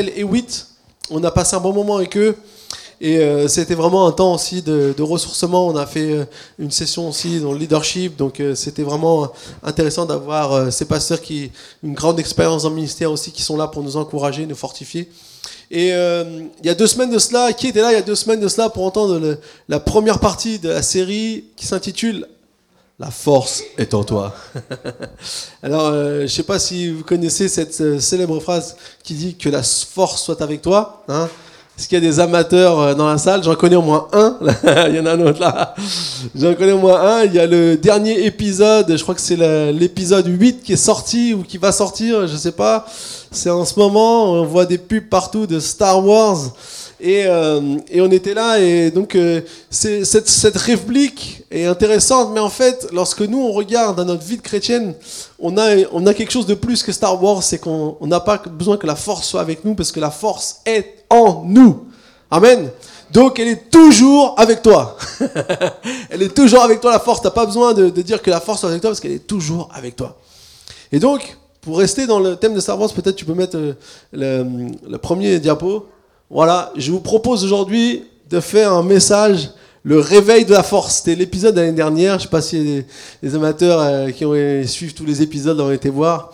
et 8. On a passé un bon moment avec eux. Et euh, c'était vraiment un temps aussi de, ressourcement. On a fait euh, une session aussi dans le leadership. Donc euh, c'était vraiment intéressant d'avoir ces pasteurs qui une grande expérience dans le ministère aussi, qui sont là pour nous encourager, nous fortifier. Et il y a deux semaines de cela, qui était là il y a deux semaines de cela pour entendre la première partie de la série qui s'intitule La force est en toi. Alors, je ne sais pas si vous connaissez cette célèbre phrase qui dit que la force soit avec toi. Hein est-ce qu'il y a des amateurs euh, dans la salle? J'en connais au moins un. il y en a un autre là. J'en connais au moins un. Il y a le dernier épisode, je crois que c'est l'épisode 8 qui est sorti ou qui va sortir, je sais pas. C'est en ce moment, on voit des pubs partout de Star Wars. Et, euh, et on était là, et donc euh, cette, cette réplique est intéressante, mais en fait, lorsque nous on regarde dans notre vie de chrétienne, on a, on a quelque chose de plus que Star Wars, c'est qu'on n'a pas besoin que la force soit avec nous, parce que la force est en nous. Amen. Donc elle est toujours avec toi. elle est toujours avec toi, la force. Tu n'as pas besoin de, de, dire que la force soit avec toi, parce qu'elle est toujours avec toi. Et donc, pour rester dans le thème de Star Wars, peut-être tu peux mettre euh, le, le premier diapo. Voilà, je vous propose aujourd'hui de faire un message, le réveil de la force. C'était l'épisode de l'année dernière. Je ne sais pas si les, amateurs euh, qui ont suivi tous les épisodes ont été voir.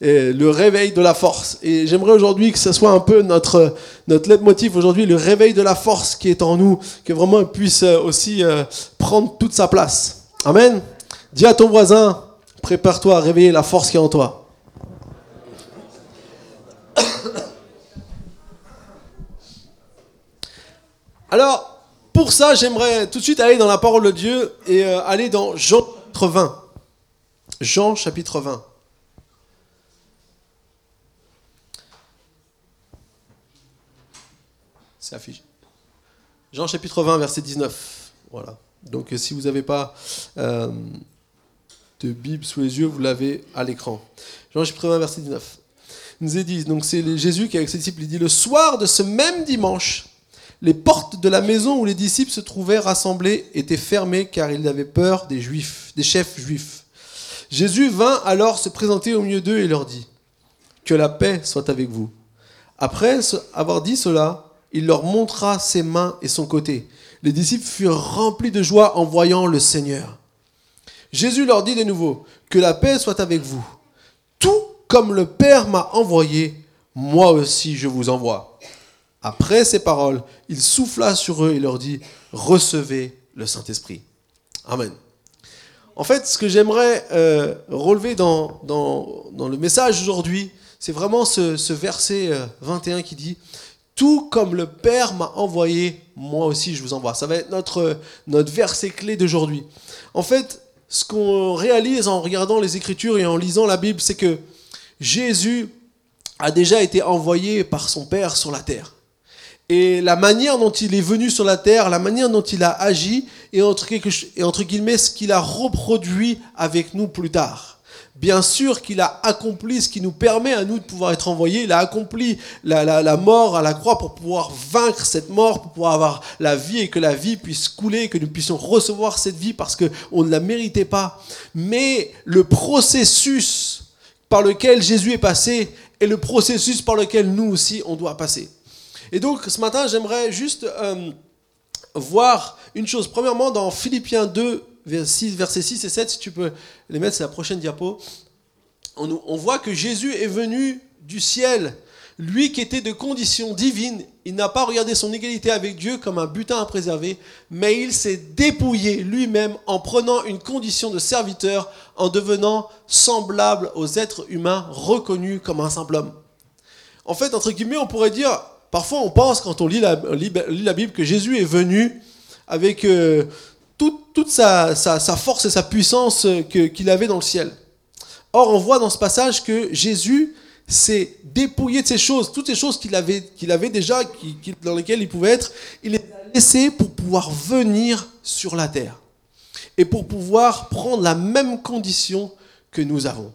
le réveil de la force. Et j'aimerais aujourd'hui que ce soit un peu notre, notre leitmotiv aujourd'hui, le réveil de la force qui est en nous, que vraiment puisse euh, aussi euh, prendre toute sa place. Amen. Dis à ton voisin, prépare-toi à réveiller la force qui est en toi. Alors, pour ça, j'aimerais tout de suite aller dans la parole de Dieu et euh, aller dans Jean chapitre 20. Jean chapitre 20. C'est affiché. Jean chapitre 20, verset 19. Voilà. Donc euh, si vous n'avez pas euh, de Bible sous les yeux, vous l'avez à l'écran. Jean chapitre 20, verset 19. Il nous est dit, donc c'est Jésus qui avec ses disciples, il dit, le soir de ce même dimanche, les portes de la maison où les disciples se trouvaient rassemblés étaient fermées car ils avaient peur des juifs, des chefs juifs. Jésus vint alors se présenter au milieu d'eux et leur dit Que la paix soit avec vous. Après avoir dit cela, il leur montra ses mains et son côté. Les disciples furent remplis de joie en voyant le Seigneur. Jésus leur dit de nouveau Que la paix soit avec vous. Tout comme le Père m'a envoyé, moi aussi je vous envoie. Après ces paroles, il souffla sur eux et leur dit, recevez le Saint-Esprit. Amen. En fait, ce que j'aimerais euh, relever dans, dans, dans, le message aujourd'hui, c'est vraiment ce, ce, verset 21 euh, qui dit, tout comme le Père m'a envoyé, moi aussi je vous envoie. Ça va être notre, notre verset clé d'aujourd'hui. En fait, ce qu'on réalise en regardant les Écritures et en lisant la Bible, c'est que Jésus a déjà été envoyé par son Père sur la terre. Et la manière dont il est venu sur la terre, la manière dont il a agi, et entre, et entre guillemets ce qu'il a reproduit avec nous plus tard. Bien sûr qu'il a accompli ce qui nous permet à nous de pouvoir être envoyés. Il a accompli la, la, la, mort à la croix pour pouvoir vaincre cette mort, pour pouvoir avoir la vie et que la vie puisse couler, que nous puissions recevoir cette vie parce qu'on ne la méritait pas. Mais le processus par lequel Jésus est passé est le processus par lequel nous aussi on doit passer. Et donc ce matin, j'aimerais juste euh, voir une chose. Premièrement, dans Philippiens 2, versets 6 et 7, si tu peux les mettre, c'est la prochaine diapo. On, on voit que Jésus est venu du ciel. Lui qui était de condition divine, il n'a pas regardé son égalité avec Dieu comme un butin à préserver, mais il s'est dépouillé lui-même en prenant une condition de serviteur, en devenant semblable aux êtres humains reconnus comme un simple homme. En fait, entre guillemets, on pourrait dire, Parfois, on pense, quand on lit la, Bible, que Jésus est venu avec euh, toute, sa, force et sa puissance euh, qu'il avait dans le ciel. Or, on voit dans ce passage que Jésus s'est dépouillé de ces choses, toutes ces choses qu'il avait, avait déjà, dans lesquelles il pouvait être, il les a laissées pour pouvoir venir sur la terre et pour pouvoir prendre la même condition que nous avons.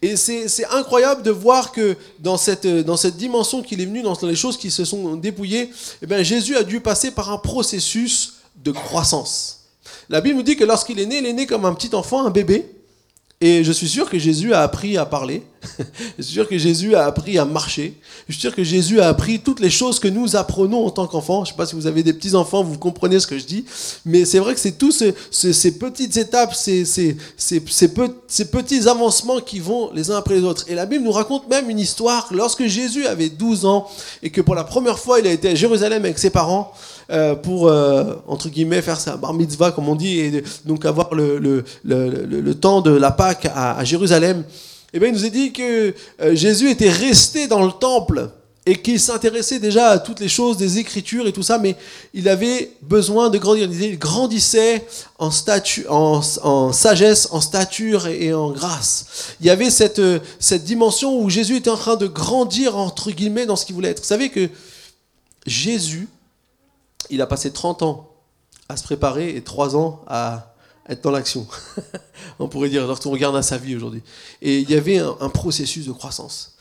Et c'est incroyable de voir que dans cette, dans cette dimension qu'il est venu, dans les choses qui se sont dépouillées, eh bien Jésus a dû passer par un processus de croissance. La Bible nous dit que lorsqu'il est né, il est né comme un petit enfant, un bébé. Et je suis sûr que Jésus a appris à parler. je suis sûr que Jésus a appris à marcher. Je suis sûr que Jésus a appris toutes les choses que nous apprenons en tant qu'enfants. Je ne sais pas si vous avez des petits-enfants, vous comprenez ce que je dis. Mais c'est vrai que c'est tous ces, petites étapes, ces, ces, petits avancements qui vont les uns après les autres. Et la Bible nous raconte même une histoire. Lorsque Jésus avait 12 ans et que pour la première fois il a été à Jérusalem avec ses parents, euh, pour, euh, entre guillemets, faire sa bar mitzvah, comme on dit, et donc avoir le, le, le, le temps de la Pâque à, à Jérusalem, eh bien, il nous a dit que euh, Jésus était resté dans le temple et qu'il s'intéressait déjà à toutes les choses des Écritures et tout ça, mais il avait besoin de grandir. Il grandissait en, en, en sagesse, en stature et en grâce. Il y avait cette, cette dimension où Jésus était en train de grandir, entre guillemets, dans ce qu'il voulait être. Vous savez que Jésus, il a passé 30 ans à se préparer et 3 ans à être dans l'action. on pourrait dire, lorsqu'on regarde à sa vie aujourd'hui. Et il y avait un, processus de croissance.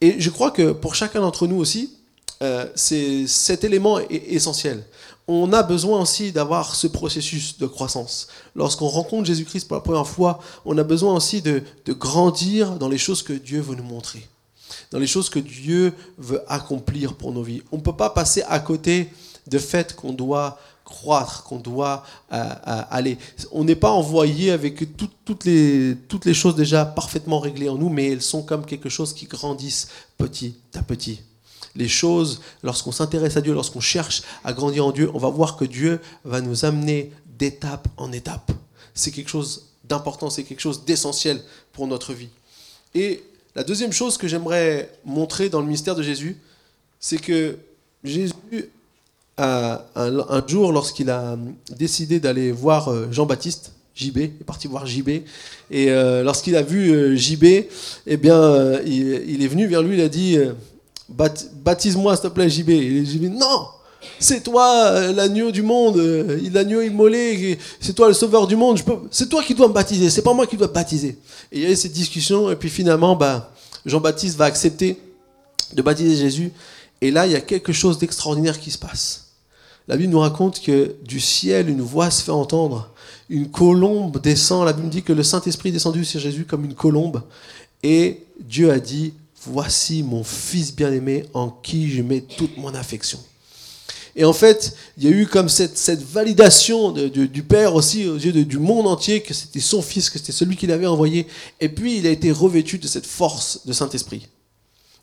Et je crois que pour chacun d'entre nous aussi, euh, cet élément est essentiel. On a besoin aussi d'avoir ce processus de croissance. Lorsqu'on rencontre Jésus-Christ pour la première fois, on a besoin aussi de, de grandir dans les choses que Dieu veut nous montrer, dans les choses que Dieu veut accomplir pour nos vies. On ne peut pas passer à côté de fait qu'on doit croître, qu'on doit euh, euh, aller. On n'est pas envoyé avec toutes, les, choses déjà parfaitement réglées en nous, mais elles sont comme quelque chose qui grandissent petit à petit. Les choses, lorsqu'on s'intéresse à Dieu, lorsqu'on cherche à grandir en Dieu, on va voir que Dieu va nous amener d'étape en étape. C'est quelque chose d'important, c'est quelque chose d'essentiel pour notre vie. Et la deuxième chose que j'aimerais montrer dans le mystère de Jésus, c'est que Jésus un, jour, lorsqu'il a décidé d'aller voir euh, Jean-Baptiste, JB, il est parti voir JB, et euh, lorsqu'il a vu euh, JB, eh bien, il, est venu vers lui, il a dit Baptise-moi, s'il te plaît, JB. Et JB Non c'est toi l'agneau du monde, l'agneau immolé, c'est toi le sauveur du monde, c'est toi qui dois me baptiser, c'est pas moi qui dois baptiser. Et il y a eu cette discussion, et puis finalement, bah, Jean-Baptiste va accepter de baptiser Jésus, et là, il y a quelque chose d'extraordinaire qui se passe. La Bible nous raconte que du ciel, une voix se fait entendre. Une colombe descend. La Bible dit que le Saint-Esprit est descendu sur Jésus comme une colombe. Et Dieu a dit, voici mon fils bien-aimé en qui je mets toute mon affection. Et en fait, il y a eu comme cette, validation du Père aussi aux yeux du monde entier que c'était son fils, que c'était celui qu'il avait envoyé. Et puis, il a été revêtu de cette force de Saint-Esprit.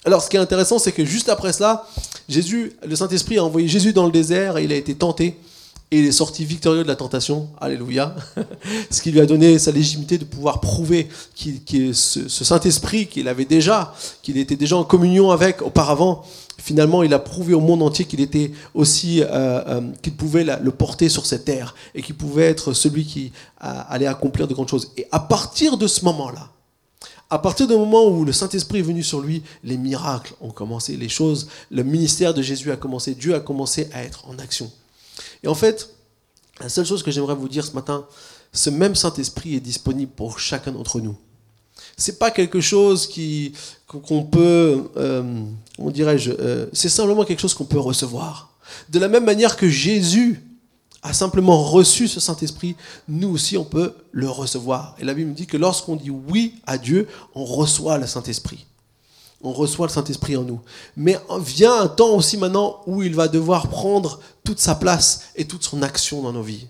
Alors, ce qui est intéressant, c'est que juste après cela, Jésus, le Saint-Esprit a envoyé Jésus dans le désert et il a été tenté. Et il est sorti victorieux de la tentation. Alléluia. Ce qui lui a donné sa légitimité de pouvoir prouver que ce, Saint-Esprit qu'il avait déjà, qu'il était déjà en communion avec auparavant, finalement, il a prouvé au monde entier qu'il était aussi, euh, euh, qu'il pouvait le porter sur cette terre et qu'il pouvait être celui qui allait accomplir de grandes choses. Et à partir de ce moment-là, à partir du moment où le Saint-Esprit est venu sur lui, les miracles ont commencé, les choses, le ministère de Jésus a commencé, Dieu a commencé à être en action. Et en fait, la seule chose que j'aimerais vous dire ce matin, ce même Saint-Esprit est disponible pour chacun d'entre nous. C'est pas quelque chose qui qu'on peut, euh, on dirais-je, euh, c'est simplement quelque chose qu'on peut recevoir. De la même manière que Jésus a simplement reçu ce Saint-Esprit, nous aussi on peut le recevoir. Et la Bible dit que lorsqu'on dit oui à Dieu, on reçoit le Saint-Esprit. On reçoit le Saint-Esprit en nous. Mais vient un temps aussi maintenant où il va devoir prendre toute sa place et toute son action dans nos vies.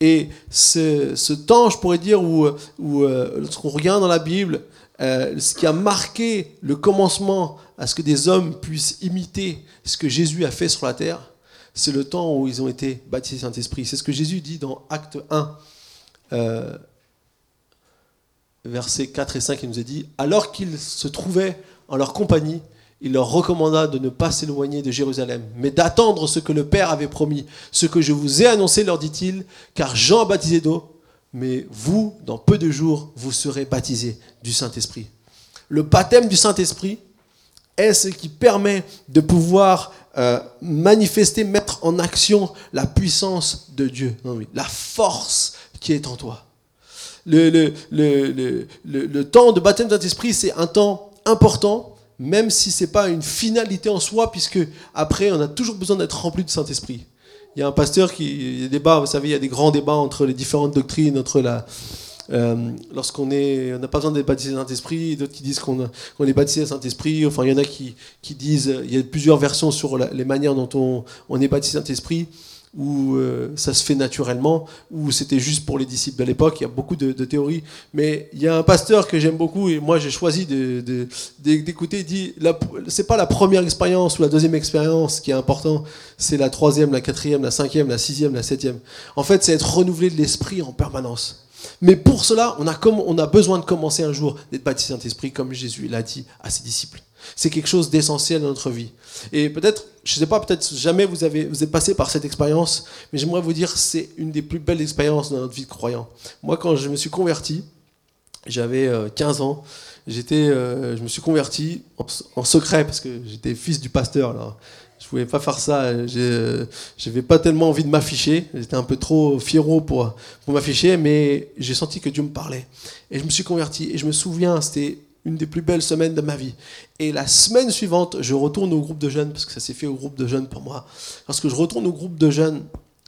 Et ce, temps, je pourrais dire, où, où euh, lorsqu'on regarde dans la Bible, euh, ce qui a marqué le commencement à ce que des hommes puissent imiter ce que Jésus a fait sur la terre, c'est le temps où ils ont été baptisés Saint-Esprit. C'est ce que Jésus dit dans Acte 1, euh, versets 4 et 5. Il nous a dit Alors qu'ils se trouvaient en leur compagnie, il leur recommanda de ne pas s'éloigner de Jérusalem, mais d'attendre ce que le Père avait promis. Ce que je vous ai annoncé, leur dit-il, car Jean a baptisé d'eau, mais vous, dans peu de jours, vous serez baptisés du Saint-Esprit. Le baptême du Saint-Esprit est ce qui permet de pouvoir euh, manifester, mettre en action la puissance de Dieu, la force qui est en toi. Le, le, le, le temps de baptême de Saint-Esprit, c'est un temps important, même si ce n'est pas une finalité en soi, puisque après, on a toujours besoin d'être rempli de Saint-Esprit. Il y a un pasteur qui, il y a des débats, vous savez, il y a des grands débats entre les différentes doctrines, entre la, euh, lorsqu'on on n'a pas besoin d'être baptisé Saint-Esprit, d'autres qui disent qu'on, est baptisé Saint-Esprit. Enfin, il y en a qui, disent, il y a plusieurs versions sur les manières dont on, on est baptisé Saint-Esprit où euh, ça se fait naturellement, où c'était juste pour les disciples de l'époque. Il y a beaucoup de, théories. Mais il y a un pasteur que j'aime beaucoup, et moi j'ai choisi d'écouter, il dit, c'est pas la première expérience ou la deuxième expérience qui est important, c'est la troisième, la quatrième, la cinquième, la sixième, la septième. En fait, c'est être renouvelé de l'esprit en permanence. Mais pour cela, on a, comme, on a besoin de commencer un jour d'être baptisé Saint-Esprit, comme Jésus l'a dit à ses disciples. C'est quelque chose d'essentiel dans notre vie. Et peut-être, je ne sais pas, peut-être jamais vous, avez, vous êtes passé par cette expérience, mais j'aimerais vous dire c'est une des plus belles expériences dans notre vie de croyant. Moi, quand je me suis converti, j'avais 15 euh, ans, j'étais, euh, je me suis converti en, secret parce que j'étais fils du pasteur. Là. Je pouvais pas faire ça. Je n'avais pas tellement envie de m'afficher. J'étais un peu trop fiero pour, pour m'afficher, mais j'ai senti que Dieu me parlait. Et je me suis converti. Et je me souviens, c'était une des plus belles semaines de ma vie. Et la semaine suivante, je retourne au groupe de jeunes, parce que ça s'est fait au groupe de jeunes pour moi. Lorsque je retourne au groupe de jeunes,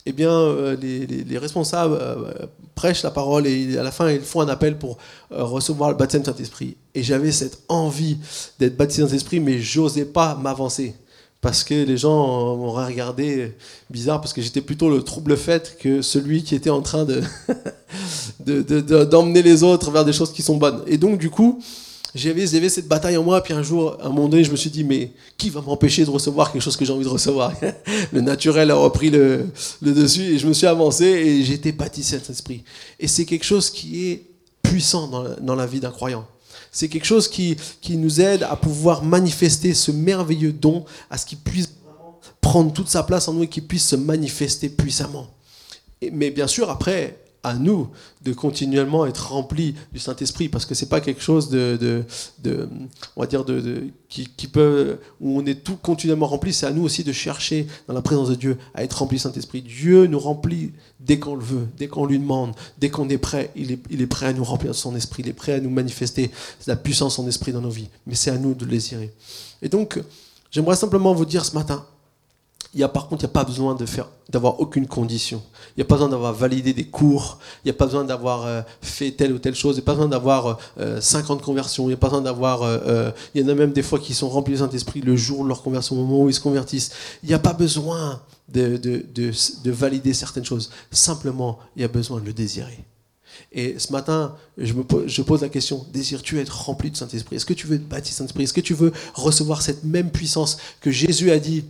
eh bien, euh, les, responsables euh, prêchent la parole et à la fin, ils font un appel pour euh, recevoir le baptême Saint-Esprit. Et j'avais cette envie d'être baptisé Saint-Esprit, mais j'osais pas m'avancer. Parce que les gens m'auraient regardé bizarre, parce que j'étais plutôt le trouble fait que celui qui était en train de, d'emmener les autres vers des choses qui sont bonnes. Et donc, du coup, j'avais, cette bataille en moi, puis un jour, à un moment donné, je me suis dit, mais qui va m'empêcher de recevoir quelque chose que j'ai envie de recevoir? Le naturel a repris le, dessus, et je me suis avancé, et été baptisé cet esprit. Et c'est quelque chose qui est puissant dans dans la vie d'un croyant. C'est quelque chose qui, qui nous aide à pouvoir manifester ce merveilleux don, à ce qu'il puisse prendre toute sa place en nous et qu'il puisse se manifester puissamment. mais bien sûr, après, à nous de continuellement être remplis du Saint-Esprit, parce que c'est pas quelque chose de, de, on va dire, de, qui, peut, où on est tout continuellement rempli, c'est à nous aussi de chercher dans la présence de Dieu à être rempli du Saint-Esprit. Dieu nous remplit dès qu'on le veut, dès qu'on lui demande, dès qu'on est prêt, il est, il est prêt à nous remplir de son esprit, il est prêt à nous manifester la puissance de son esprit dans nos vies. Mais c'est à nous de le désirer. Et donc, j'aimerais simplement vous dire ce matin, il y a, par contre, il n'y a pas besoin d'avoir aucune condition. Il n'y a pas besoin d'avoir validé des cours. Il n'y a pas besoin d'avoir euh, fait telle ou telle chose. Il n'y a pas besoin d'avoir 50 euh, conversions. Il n'y a pas besoin d'avoir. Euh, il y en a même des fois qui sont remplis du Saint-Esprit le jour de leur conversion, au moment où ils se convertissent. Il n'y a pas besoin de, de, de, de, valider certaines choses. Simplement, il y a besoin de le désirer. Et ce matin, je pose, la question désires-tu être rempli de Saint-Esprit? Est-ce que tu veux être baptisé Saint-Esprit? Est-ce que tu veux recevoir cette même puissance que Jésus a dit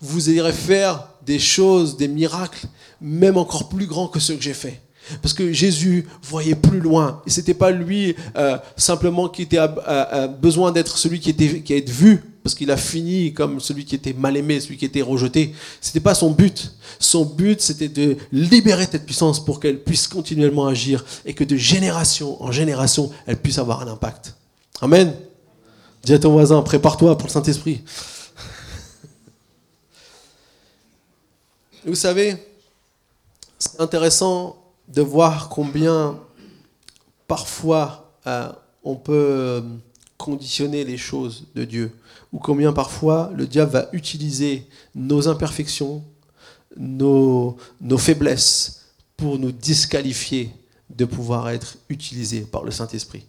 vous irez faire des choses, des miracles, même encore plus grands que ceux que j'ai faits. Parce que Jésus voyait plus loin. Et c'était pas lui euh, simplement qui était à, besoin d'être celui qui était qui a été vu, parce qu'il a fini comme celui qui était mal aimé, celui qui était rejeté. C'était pas son but. Son but, c'était de libérer cette puissance pour qu'elle puisse continuellement agir et que de génération en génération, elle puisse avoir un impact. Amen. Dis à ton voisin, prépare-toi pour le Saint-Esprit. Vous savez, c'est intéressant de voir combien parfois euh, on peut euh, conditionner les choses de Dieu, ou combien parfois le diable va utiliser nos imperfections, nos, nos faiblesses pour nous disqualifier de pouvoir être utilisés par le Saint-Esprit.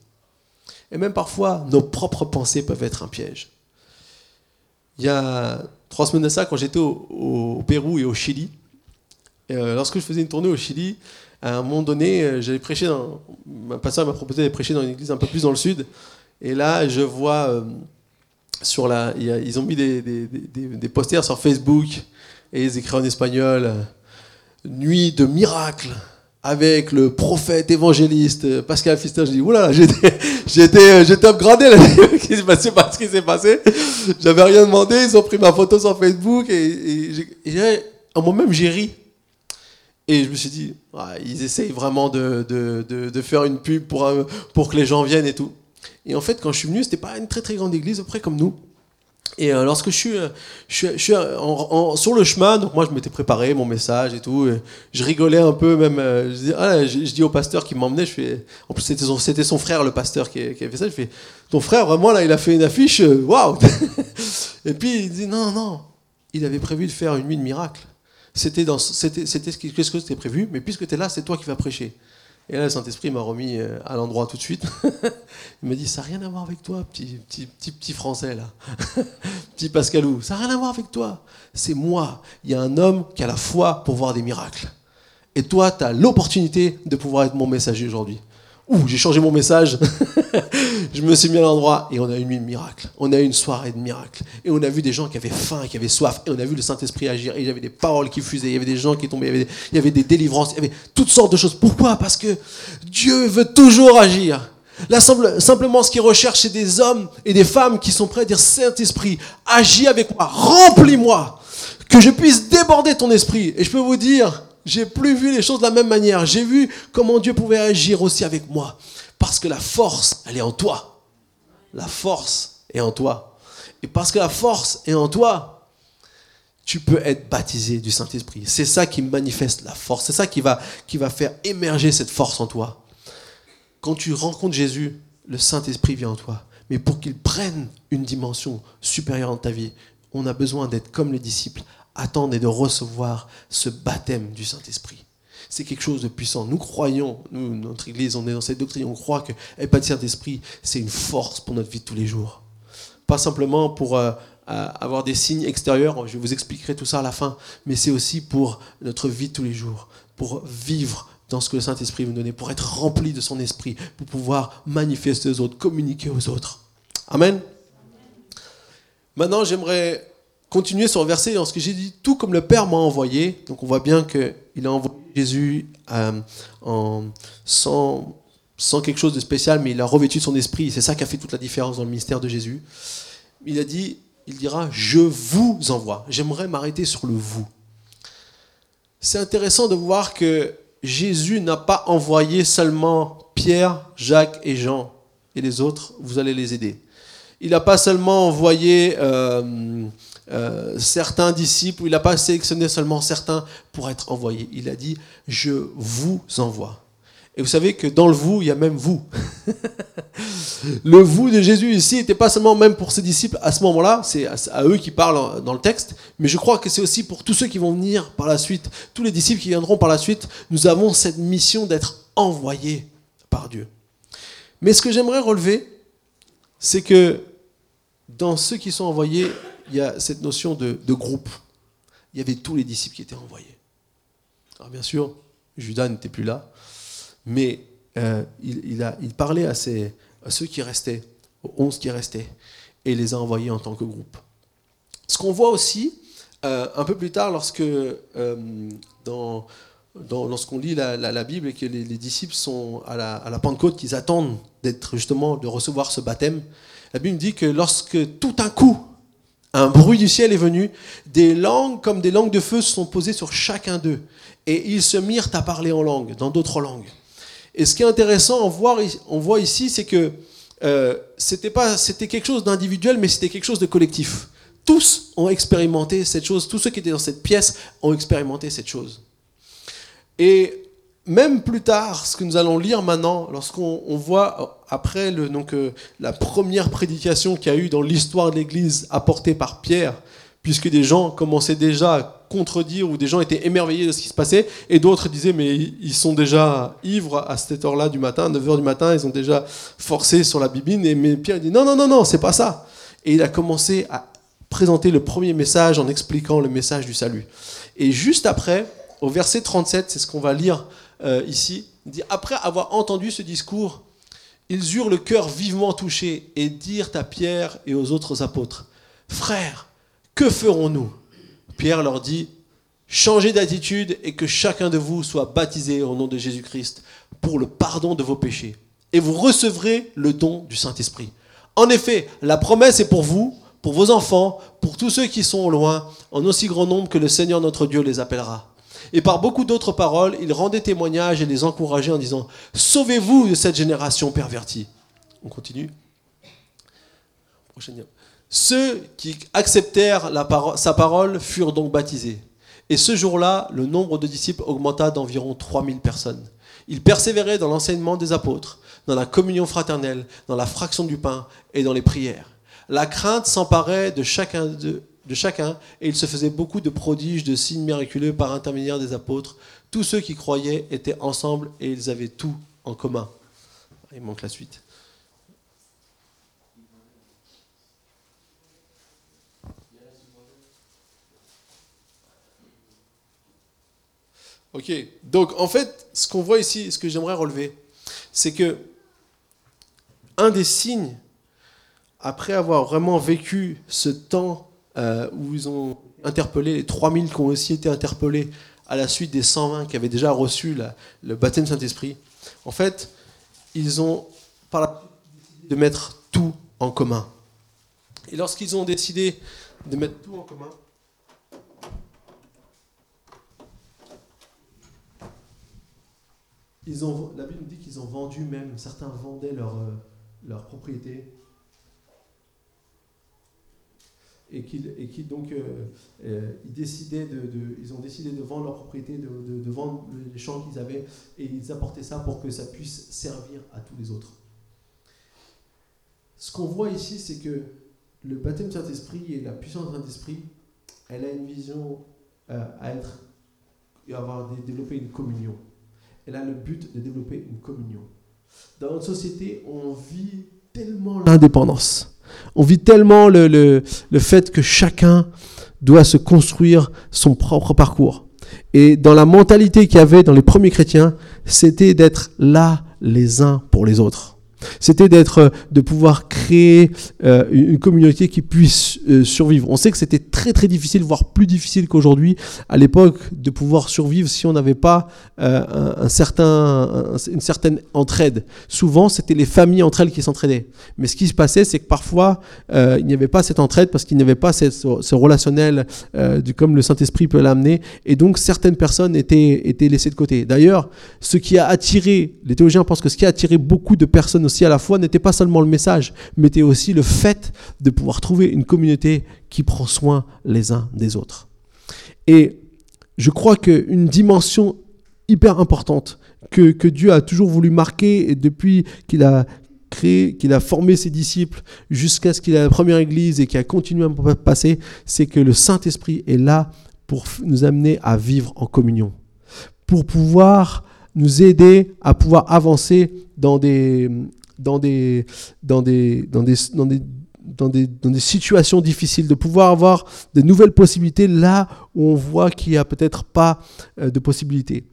Et même parfois, nos propres pensées peuvent être un piège. Il y a trois semaines de ça, quand j'étais au, Pérou et au Chili, euh, lorsque je faisais une tournée au Chili, à un moment donné, euh, j'avais prêché dans. Ma pasteur m'a proposé de prêcher dans une église un peu plus dans le sud. Et là, je vois euh, sur la. ils ont mis des, des, des, posters sur Facebook et ils écrivent en espagnol Nuit de miracle avec le prophète évangéliste Pascal Fister. Je dis, oula, j'étais, j'étais, j'étais upgradé qui s'est passé? Pas ce qui s'est passé? J'avais rien demandé. Ils ont pris ma photo sur Facebook et, et, moi-même j'ai ri. Et je me suis dit, ils essayent vraiment de, de, de, faire une pub pour, pour que les gens viennent et tout. Et en fait, quand je suis venu, c'était pas une très très grande église, à comme nous. Et euh, lorsque je suis, euh, suis, sur le chemin, donc moi je m'étais préparé mon message et tout, je rigolais un peu même. Euh, je, dis, ah, je, dis au pasteur qui m'emmenait, je fais, en plus c'était son, c'était frère le pasteur qui, qui, avait fait ça, je fais, ton frère vraiment là il a fait une affiche, waouh Et puis il dit non non, il avait prévu de faire une nuit de miracle. C'était dans, c'était, c'était ce que c'était prévu, mais puisque tu es là, c'est toi qui vas prêcher. Et là, le Saint-Esprit m'a remis euh, à l'endroit tout de suite. il m'a dit, ça n'a rien à voir avec toi, petit, petit, petit, petit français là. petit Pascalou, ça n'a rien à voir avec toi. C'est moi. Il y a un homme qui a la foi pour voir des miracles. Et toi, tu as l'opportunité de pouvoir être mon messager aujourd'hui. Ouh, j'ai changé mon message. je me suis mis à l'endroit et on a eu une nuit de miracle. On a eu une soirée de miracle. Et on a vu des gens qui avaient faim, qui avaient soif. Et on a vu le Saint-Esprit agir. Et il y avait des paroles qui fusaient. Il y avait des gens qui tombaient. Il y avait des, il y avait des délivrances. Il y avait toutes sortes de choses. Pourquoi? Parce que Dieu veut toujours agir. Là, simplement, ce qu'il recherche, c'est des hommes et des femmes qui sont prêts à dire Saint-Esprit, agis avec moi, remplis-moi, que je puisse déborder ton esprit. Et je peux vous dire, j'ai plus vu les choses de la même manière. J'ai vu comment Dieu pouvait agir aussi avec moi. Parce que la force, elle est en toi. La force est en toi. Et parce que la force est en toi, tu peux être baptisé du Saint-Esprit. C'est ça qui manifeste la force. C'est ça qui va, qui va faire émerger cette force en toi. Quand tu rencontres Jésus, le Saint-Esprit vient en toi. Mais pour qu'il prenne une dimension supérieure dans ta vie, on a besoin d'être comme les disciples, attendre et de recevoir ce baptême du Saint-Esprit. C'est quelque chose de puissant. Nous croyons, nous, notre Église, on est dans cette doctrine, on croit que le pas de Saint-Esprit, c'est une force pour notre vie de tous les jours. Pas simplement pour euh, avoir des signes extérieurs, je vous expliquerai tout ça à la fin, mais c'est aussi pour notre vie de tous les jours, pour vivre dans ce que le Saint-Esprit nous donner, pour être rempli de son esprit, pour pouvoir manifester aux autres, communiquer aux autres. Amen. Maintenant, j'aimerais continuer sur le verset dans ce que j'ai dit, tout comme le Père m'a envoyé. Donc on voit bien qu'il a envoyé Jésus euh, sans, quelque chose de spécial, mais il a revêtu son esprit. C'est ça qui a fait toute la différence dans le ministère de Jésus. Il a dit, il dira, je vous envoie. J'aimerais m'arrêter sur le vous. C'est intéressant de voir que Jésus n'a pas envoyé seulement Pierre, Jacques et Jean. Et les autres, vous allez les aider. Il n'a pas seulement envoyé... Euh, euh, certains disciples, il n'a pas sélectionné seulement certains pour être envoyés. Il a dit, je vous envoie. Et vous savez que dans le vous, il y a même vous. le vous de Jésus ici n'était pas seulement même pour ses disciples à ce moment-là, c'est à eux qui parlent dans le texte, mais je crois que c'est aussi pour tous ceux qui vont venir par la suite, tous les disciples qui viendront par la suite, nous avons cette mission d'être envoyés par Dieu. Mais ce que j'aimerais relever, c'est que dans ceux qui sont envoyés, il y a cette notion de, groupe. Il y avait tous les disciples qui étaient envoyés. Alors bien sûr, Judas n'était plus là, mais euh, il, a, il parlait à, ceux qui restaient, aux onze qui restaient, et les a envoyés en tant que groupe. Ce qu'on voit aussi, euh, un peu plus tard, lorsque euh, dans, lorsqu'on lit la, Bible et que les, disciples sont à la, à la Pentecôte, qu'ils attendent d'être justement de recevoir ce baptême, la Bible dit que lorsque tout un coup un bruit du ciel est venu, des langues comme des langues de feu se sont posées sur chacun d'eux, et ils se mirent à parler en langue, dans d'autres langues. Et ce qui est intéressant, on voit, ici, c'est que euh, c'était quelque chose d'individuel, mais c'était quelque chose de collectif. Tous ont expérimenté cette chose, tous ceux qui étaient dans cette pièce ont expérimenté cette chose. Même plus tard, ce que nous allons lire maintenant, lorsqu'on voit euh, après donc, euh, la première prédication qu'il y a eu dans l'histoire de l'Église apportée par Pierre, puisque des gens commençaient déjà à contredire ou des gens étaient émerveillés de ce qui se passait, et d'autres disaient mais ils sont déjà ivres à cette heure-là du matin, 9h du matin, ils ont déjà forcé sur la bibine, et mais Pierre dit non, non, non, non, c'est pas ça. Et il a commencé à présenter le premier message en expliquant le message du salut. Et juste après, au verset 37, c'est ce qu'on va lire euh, ici, dit Après avoir entendu ce discours, ils eurent le cœur vivement touché et dirent à Pierre et aux autres apôtres Frères, que ferons-nous? Pierre leur dit Changez d'attitude et que chacun de vous soit baptisé au nom de Jésus-Christ pour le pardon de vos péchés, et vous recevrez le don du Saint-Esprit. En effet, la promesse est pour vous, pour vos enfants, pour tous ceux qui sont au loin, en aussi grand nombre que le Seigneur notre Dieu les appellera. Et par beaucoup d'autres paroles, il rendait témoignage et les encourageait en disant Sauvez-vous de cette génération pervertie. On continue. Ceux qui acceptèrent sa parole furent donc baptisés. Et ce jour-là, le nombre de disciples augmenta d'environ 3000 personnes. Ils persévéraient dans l'enseignement des apôtres, dans la communion fraternelle, dans la fraction du pain et dans les prières. La crainte s'emparait de chacun d'eux de chacun, et il se faisait beaucoup de prodiges, de signes miraculeux par intermédiaire des apôtres. Tous ceux qui croyaient étaient ensemble et ils avaient tout en commun. Il manque la suite. Ok, donc en fait, ce qu'on voit ici, ce que j'aimerais relever, c'est que un des signes, après avoir vraiment vécu ce temps euh, où ils ont interpellé les 3000 qui ont aussi été interpellés à la suite des 120 qui avaient déjà reçu le baptême Saint-Esprit, en fait, ils ont par la de mettre tout en commun. Et lorsqu'ils ont décidé de mettre tout en commun, ils ont, la Bible nous dit qu'ils ont vendu même, certains vendaient leur, euh, leur propriété. Et qu'ils donc euh, euh, ils décidaient de, ils ont décidé de vendre leur propriété, de, vendre les champs qu'ils avaient, et ils apportaient ça pour que ça puisse servir à tous les autres. Ce qu'on voit ici, c'est que le baptême Saint-Esprit et la puissance Saint-Esprit, elle a une vision à être et avoir développé une communion elle a le but de développer une communion. Dans notre société, on vit tellement l'indépendance. On vit tellement le, le, fait que chacun doit se construire son propre parcours. Et dans la mentalité qu'il y avait dans les premiers chrétiens, c'était d'être là les uns pour les autres. C'était d'être, euh, de pouvoir créer euh, une communauté qui puisse euh, survivre. On sait que c'était très très difficile, voire plus difficile qu'aujourd'hui, à l'époque, de pouvoir survivre si on n'avait pas un, certain, une certaine entraide. Souvent, c'était les familles entre elles qui s'entraidaient. Mais ce qui se passait, c'est que parfois, il n'y avait pas cette entraide parce qu'il n'y avait pas cette, ce relationnel du, comme le Saint-Esprit peut l'amener. Et donc, certaines personnes étaient, étaient laissées de côté. D'ailleurs, ce qui a attiré, les théologiens pensent que ce qui a attiré beaucoup de personnes aussi à la fois n'était pas seulement le message, mais était aussi le fait de pouvoir trouver une communauté qui prend soin les uns des autres. Et je crois qu'une dimension hyper importante que, que, Dieu a toujours voulu marquer depuis qu'il a créé, qu'il a formé ses disciples jusqu'à ce qu'il ait la première église et qui a continué à passer, c'est que le Saint-Esprit est là pour nous amener à vivre en communion, pour pouvoir nous aider à pouvoir avancer dans des, dans des, dans des, dans des, dans des, dans des, dans des situations difficiles, de pouvoir avoir de nouvelles possibilités là où on voit qu'il n'y a peut-être pas euh, de possibilités.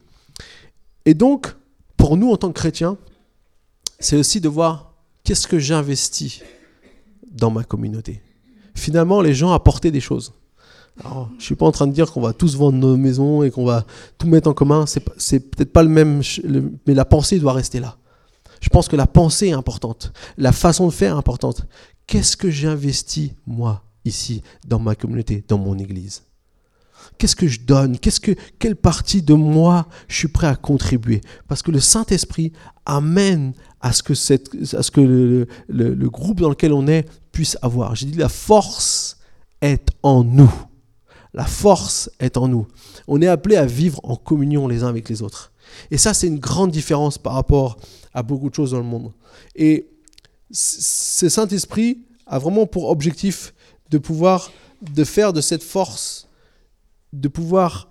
Et donc, pour nous en tant que chrétiens, c'est aussi de voir qu'est-ce que j'investis dans ma communauté. Finalement, les gens apportaient des choses. Alors, je suis pas en train de dire qu'on va tous vendre nos maisons et qu'on va tout mettre en commun. C'est, peut-être pas le même, mais la pensée doit rester là. Je pense que la pensée est importante, la façon de faire est importante. Qu'est-ce que j'investis, moi, ici, dans ma communauté, dans mon église? Qu'est-ce que je donne? Quelle partie de moi je suis prêt à contribuer? Parce que le Saint-Esprit amène à ce que, le groupe dans lequel on est puisse avoir. J'ai dit la force est en nous. La force est en nous. On est appelé à vivre en communion les uns avec les autres. Et ça, c'est une grande différence par rapport à beaucoup de choses dans le monde. Et ce Saint-Esprit a vraiment pour objectif de pouvoir, de faire de cette force, de pouvoir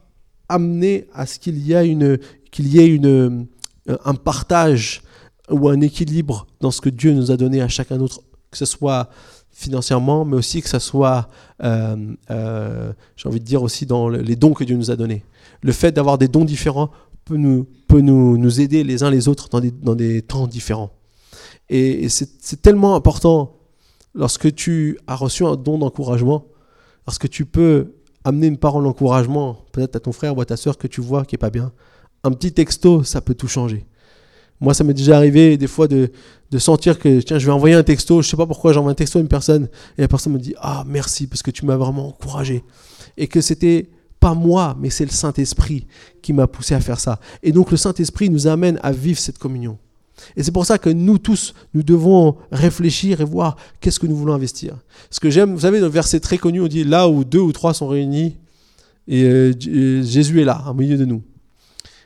amener à ce qu'il y, ait une, un partage ou un équilibre dans ce que Dieu nous a donné à chacun d'autre, que ce soit financièrement, mais aussi que ce soit, euh, euh, j'ai envie de dire aussi dans les dons que Dieu nous a donnés. Le fait d'avoir des dons différents peut nous, peut nous, nous aider les uns les autres dans des, dans des temps différents. Et, c'est tellement important lorsque tu as reçu un don d'encouragement, lorsque tu peux amener une parole d'encouragement, peut-être à ton frère ou à ta soeur que tu vois qui est pas bien. Un petit texto, ça peut tout changer. Moi, ça m'est déjà arrivé des fois de, sentir que, tiens, je vais envoyer un texto, je sais pas pourquoi j'envoie un texto à une personne, et la personne me dit, ah, merci, parce que tu m'as vraiment encouragé. Et que c'était pas moi, mais c'est le Saint-Esprit qui m'a poussé à faire ça. Et donc le Saint-Esprit nous amène à vivre cette communion. Et c'est pour ça que nous tous, nous devons réfléchir et voir qu'est-ce que nous voulons investir. Ce que j'aime, vous savez, dans le verset très connu, on dit là où deux ou trois sont réunis, et euh, euh, Jésus est là, au milieu de nous.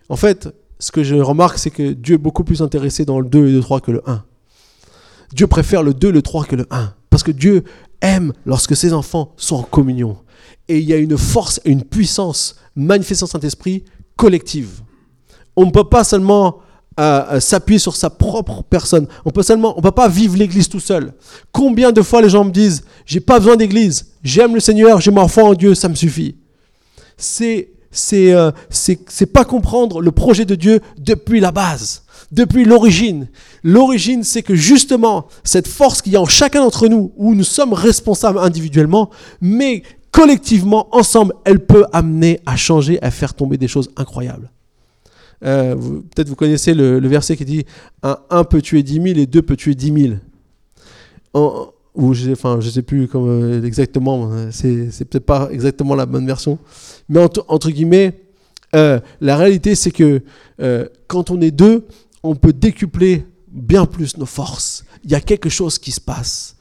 En fait, ce que je remarque, c'est que Dieu est beaucoup plus intéressé dans le 2 et le 3 que le 1. Dieu préfère le 2 et le 3 que le 1. Parce que Dieu aime lorsque ses enfants sont en communion et il y a une force et une puissance manifestée Saint-Esprit collective. On ne peut pas seulement s'appuyer sur sa propre personne. On peut seulement, on peut pas vivre l'Église tout seul. Combien de fois les gens me disent, j'ai pas besoin d'Église, j'aime le Seigneur, j'ai ma foi en Dieu, ça me suffit. C'est c'est euh, pas comprendre le projet de Dieu depuis la base, depuis l'origine. L'origine, c'est que justement, cette force qu'il y a en chacun d'entre nous, où nous sommes responsables individuellement, mais collectivement, ensemble, elle peut amener à changer, à faire tomber des choses incroyables. Euh, peut-être vous connaissez le, verset qui dit un, peut tuer dix mille et deux peut tuer dix mille. Ou je, enfin, je sais plus euh, exactement, c'est, c'est peut-être pas exactement la bonne version. Mais entre, guillemets, euh, la réalité c'est que quand on est deux, on peut décupler bien plus nos forces. Il y a quelque chose qui se passe.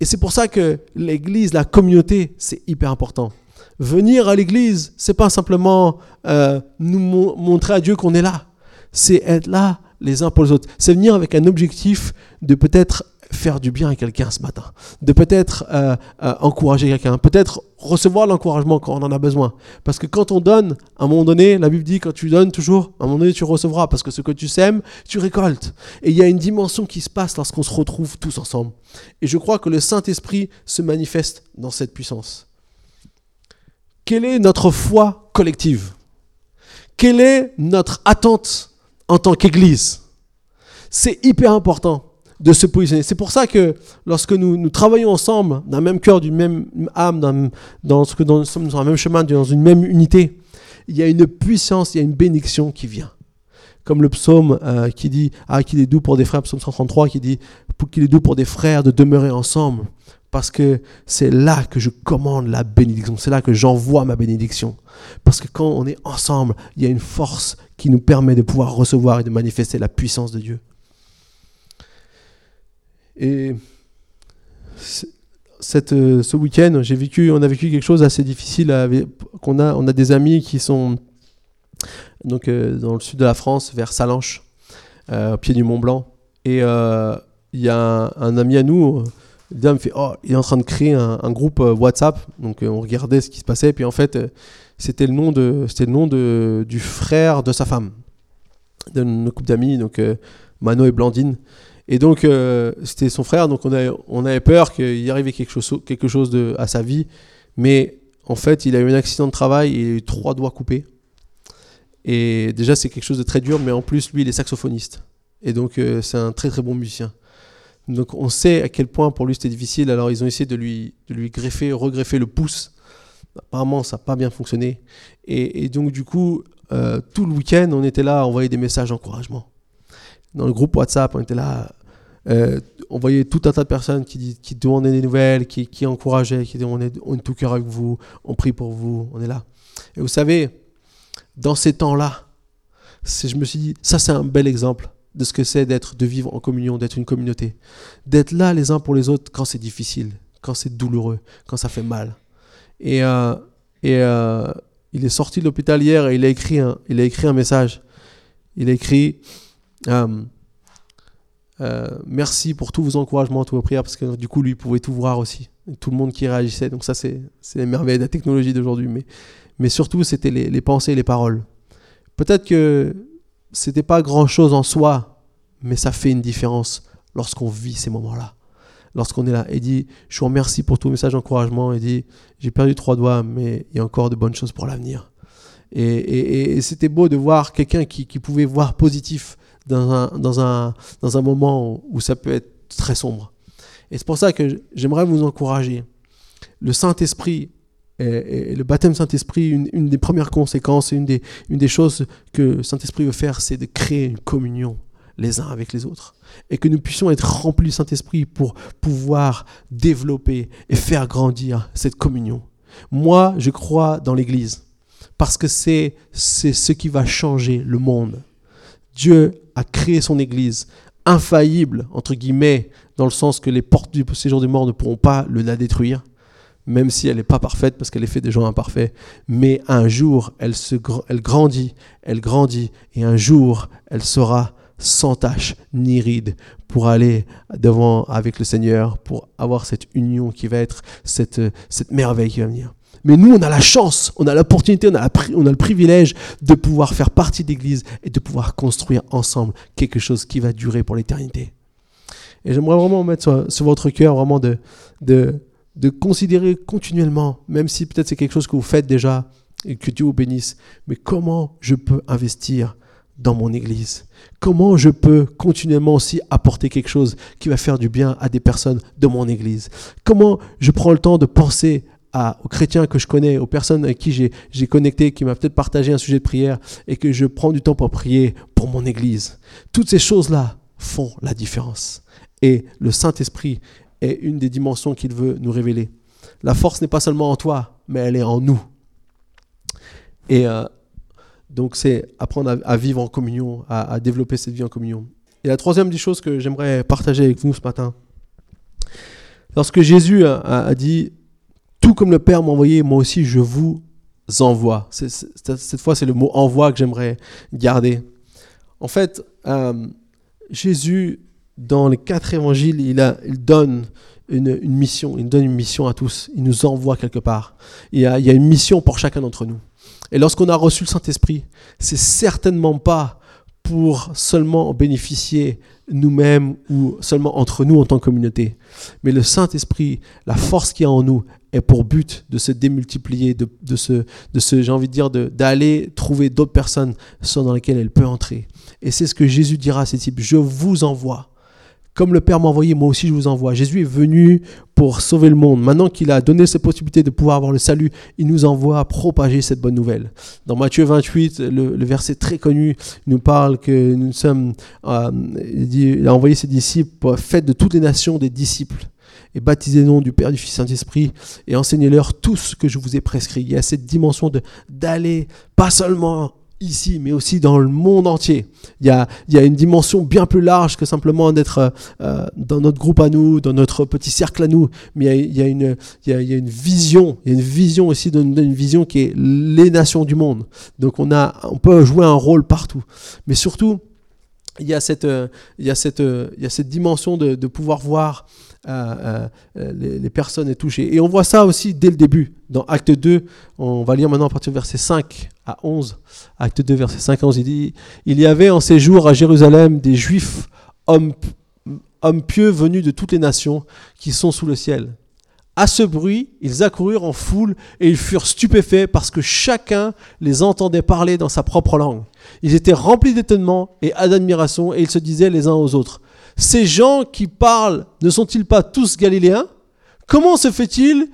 Et c'est pour ça que l'église, la communauté, c'est hyper important. Venir à l'église, c'est pas simplement euh, nous montrer à Dieu qu'on est là. C'est être là les uns pour les autres. C'est venir avec un objectif de peut-être faire du bien à quelqu'un ce matin, de peut-être euh, euh, encourager quelqu'un, peut-être recevoir l'encouragement quand on en a besoin. Parce que quand on donne, à un moment donné, la Bible dit quand tu donnes toujours, à un moment donné tu recevras, parce que ce que tu sèmes, tu récoltes. Et il y a une dimension qui se passe lorsqu'on se retrouve tous ensemble. Et je crois que le Saint-Esprit se manifeste dans cette puissance. Quelle est notre foi collective? Quelle est notre attente en tant qu'Église? C'est hyper important de se positionner. C'est pour ça que lorsque nous, travaillons ensemble, d'un même cœur, d'une même âme, dans, dans ce que nous sommes un même chemin, dans une même unité, il y a une puissance, il y a une bénédiction qui vient. Comme le psaume euh, qui dit Ah, qu'il est doux pour des frères, psaume 133, qui dit Qu'il est doux pour des frères de demeurer ensemble. Parce que c'est là que je commande la bénédiction, c'est là que j'envoie ma bénédiction. Parce que quand on est ensemble, il y a une force qui nous permet de pouvoir recevoir et de manifester la puissance de Dieu. Et euh, ce week-end, j'ai vécu, on a vécu quelque chose d'assez difficile. qu'on a, on a des amis qui sont donc euh, dans le sud de la France, vers Salanches, euh, au pied du Mont Blanc. Et il y a un, ami à nous, il me fait, oh, il est en train de créer un, groupe WhatsApp. Donc on regardait ce qui se passait. Et puis en fait, c'était le nom de, c'était le nom de, du frère de sa femme, de couple d'amis, donc Mano et Blandine. Et donc, euh, c'était son frère, donc on avait, peur qu'il y arrivait quelque chose, quelque chose de, à sa vie. Mais en fait, il a eu un accident de travail il a eu trois doigts coupés. Et déjà, c'est quelque chose de très dur, mais en plus, lui, il est saxophoniste. Et donc, euh, c'est un très très bon musicien. Donc, on sait à quel point pour lui c'était difficile. Alors, ils ont essayé de lui, de lui greffer, regreffer le pouce. Apparemment, ça n'a pas bien fonctionné. Et, donc, du coup, euh, tout le week-end, on était là à envoyer des messages d'encouragement. Dans le groupe WhatsApp, on était là euh, on voyait tout un tas de personnes qui, demandaient des nouvelles, qui, encourageaient, qui disaient on est, on tout cœur avec vous, on prie pour vous, on est là. Et vous savez, dans ces temps-là, je me suis dit, ça c'est un bel exemple de ce que c'est d'être, de vivre en communion, d'être une communauté. D'être là les uns pour les autres quand c'est difficile, quand c'est douloureux, quand ça fait mal. Et, euh, euh, il est sorti de l'hôpital hier et il a écrit il a écrit un message. Il a écrit... Euh, merci pour tous vos encouragements, toutes vos prières, parce que du coup, lui, pouvait tout voir aussi. Tout le monde qui réagissait. Donc ça, c'est les merveilles de la technologie d'aujourd'hui. Mais, mais surtout, c'était les, les, pensées les paroles. Peut-être que c'était pas grand-chose en soi, mais ça fait une différence lorsqu'on vit ces moments-là. Lorsqu'on est là et dit, je vous remercie pour tout message d'encouragement, et dit, j'ai perdu trois doigts, mais il y a encore de bonnes choses pour l'avenir. Et, et, c'était beau de voir quelqu'un qui pouvait voir positif dans un, dans un, dans un moment où ça peut être très sombre. Et c'est pour ça que j'aimerais vous encourager. Le Saint-Esprit et, le baptême Saint-Esprit, une, une, des premières conséquences, une des, une des choses que Saint-Esprit veut faire, c'est de créer une communion les uns avec les autres. Et que nous puissions être remplis du Saint-Esprit pour pouvoir développer et faire grandir cette communion. Moi, je crois dans l'Église parce que c'est ce qui va changer le monde. Dieu a créé son Église infaillible, entre guillemets, dans le sens que les portes du séjour des morts ne pourront pas la détruire, même si elle n'est pas parfaite, parce qu'elle est faite des gens imparfaits. Mais un jour, elle, se, grandit, elle grandit, et un jour, elle sera sans tache ni ride pour aller devant avec le Seigneur, pour avoir cette union qui va être cette merveille qui va venir. Mais nous, on a la chance, on a l'opportunité, on, a on a le privilège de pouvoir faire partie de l'Église et de pouvoir construire ensemble quelque chose qui va durer pour l'éternité. Et j'aimerais vraiment mettre sur, votre cœur vraiment de, de, de considérer continuellement, même si peut-être c'est quelque chose que vous faites déjà et que Dieu vous bénisse, mais comment je peux investir dans mon Église? Comment je peux continuellement aussi apporter quelque chose qui va faire du bien à des personnes de mon Église? Comment je prends le temps de penser aux chrétiens que je connais, aux personnes avec qui j'ai connecté, qui m'a peut-être partagé un sujet de prière et que je prends du temps pour prier pour mon Église. Toutes ces choses-là font la différence. Et le Saint-Esprit est une des dimensions qu'il veut nous révéler. La force n'est pas seulement en toi, mais elle est en nous. Et euh, donc c'est apprendre à, vivre en communion, à, développer cette vie en communion. Et la troisième des choses que j'aimerais partager avec vous ce matin, lorsque Jésus a dit tout comme le Père m'a envoyé, moi aussi je vous envoie. cette fois, c'est le mot envoi que j'aimerais garder. En fait, euh, Jésus, dans les quatre évangiles, il, a, donne une, mission. Il donne une mission à tous. Il nous envoie quelque part. Il y a, il y a une mission pour chacun d'entre nous. Et lorsqu'on a reçu le Saint-Esprit, c'est certainement pas pour seulement bénéficier nous-mêmes ou seulement entre nous en tant que communauté. Mais le Saint-Esprit, la force qui est en nous, est pour but de se démultiplier, de, de se, de se j'ai envie de dire, d'aller trouver d'autres personnes dans lesquelles elle peut entrer. Et c'est ce que Jésus dira à ces types, je vous envoie. Comme le Père m'a envoyé, moi aussi je vous envoie. Jésus est venu pour sauver le monde. Maintenant qu'il a donné cette possibilité de pouvoir avoir le salut, il nous envoie à propager cette bonne nouvelle. Dans Matthieu 28, le, verset très connu nous parle que nous sommes, euh, il a envoyé ses disciples, faites de toutes les nations des disciples et baptisez nom du Père, du Fils, Saint-Esprit, et enseignez-leur tout ce que je vous ai prescrit. Il y a cette dimension d'aller pas seulement ici, mais aussi dans le monde entier. Il y a, il y a une dimension bien plus large que simplement d'être euh, dans notre groupe à nous, dans notre petit cercle à nous, mais il y a, une, il y a, il y a une vision, il y a une vision aussi, d'une une vision qui est les nations du monde. Donc on, a, on peut jouer un rôle partout. Mais surtout, il y a cette, il y a cette, il y a cette dimension de, de pouvoir voir euh, les, personnes touchées. Et on voit ça aussi dès le début. Dans Acte 2, on va lire maintenant à partir du verset 5 à 11. Acte 2, verset 5 à 11, il dit Il y avait en ces jours à Jérusalem des Juifs, hommes, hommes pieux venus de toutes les nations qui sont sous le ciel. À ce bruit, ils accoururent en foule et ils furent stupéfaits parce que chacun les entendait parler dans sa propre langue. Ils étaient remplis d'étonnement et d'admiration et ils se disaient les uns aux autres ces gens qui parlent ne sont-ils pas tous galiléens? Comment se fait-il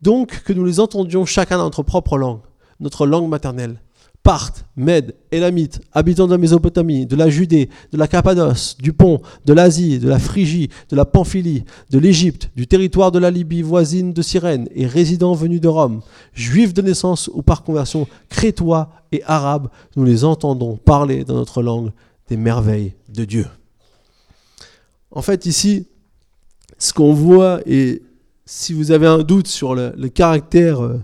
donc que nous les entendions chacun dans notre propre langue, notre langue maternelle? Parthes, Mèdes, Élamites, habitants de la Mésopotamie, de la Judée, de la Cappadoce, du Pont, de l'Asie, de la Phrygie, de la Pamphylie, de l'Égypte, du territoire de la Libye voisine de Cyrène et résidents venus de Rome, juifs de naissance ou par conversion, crétois et arabes, nous les entendons parler dans notre langue des merveilles de Dieu. En fait, ici, ce qu'on voit, et si vous avez un doute sur le, caractère euh,